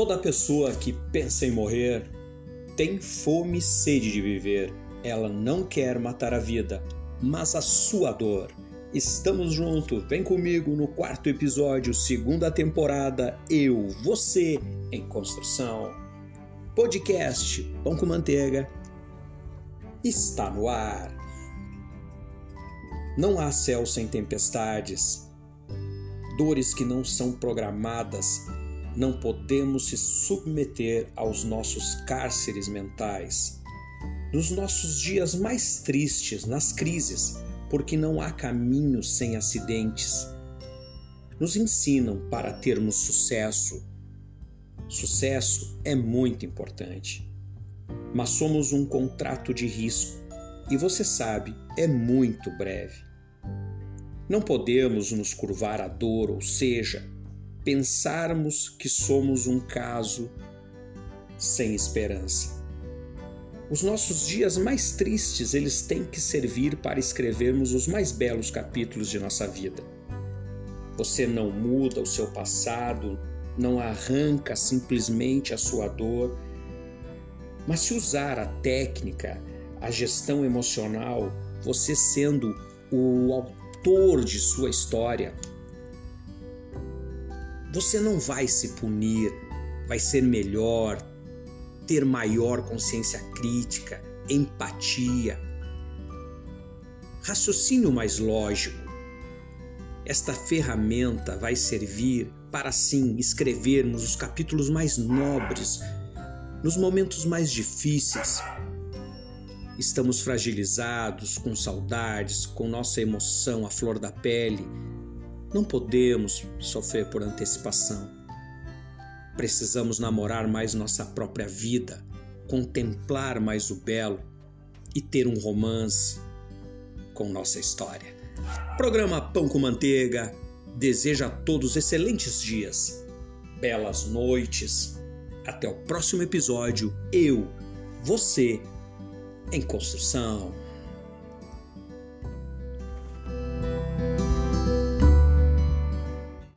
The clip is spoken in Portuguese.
Toda pessoa que pensa em morrer tem fome e sede de viver. Ela não quer matar a vida, mas a sua dor. Estamos juntos, vem comigo no quarto episódio, segunda temporada, Eu, Você em Construção. Podcast Pão com Manteiga está no ar. Não há céu sem tempestades, dores que não são programadas não podemos se submeter aos nossos cárceres mentais. Nos nossos dias mais tristes, nas crises, porque não há caminho sem acidentes. Nos ensinam para termos sucesso. Sucesso é muito importante, mas somos um contrato de risco e você sabe, é muito breve. Não podemos nos curvar à dor, ou seja, pensarmos que somos um caso sem esperança. Os nossos dias mais tristes, eles têm que servir para escrevermos os mais belos capítulos de nossa vida. Você não muda o seu passado, não arranca simplesmente a sua dor, mas se usar a técnica, a gestão emocional, você sendo o autor de sua história, você não vai se punir, vai ser melhor, ter maior consciência crítica, empatia, raciocínio mais lógico. Esta ferramenta vai servir para assim escrevermos os capítulos mais nobres nos momentos mais difíceis. Estamos fragilizados, com saudades, com nossa emoção à flor da pele não podemos sofrer por antecipação. Precisamos namorar mais nossa própria vida, contemplar mais o belo e ter um romance com nossa história. Programa Pão com Manteiga deseja a todos excelentes dias, belas noites. Até o próximo episódio. Eu, você, em construção.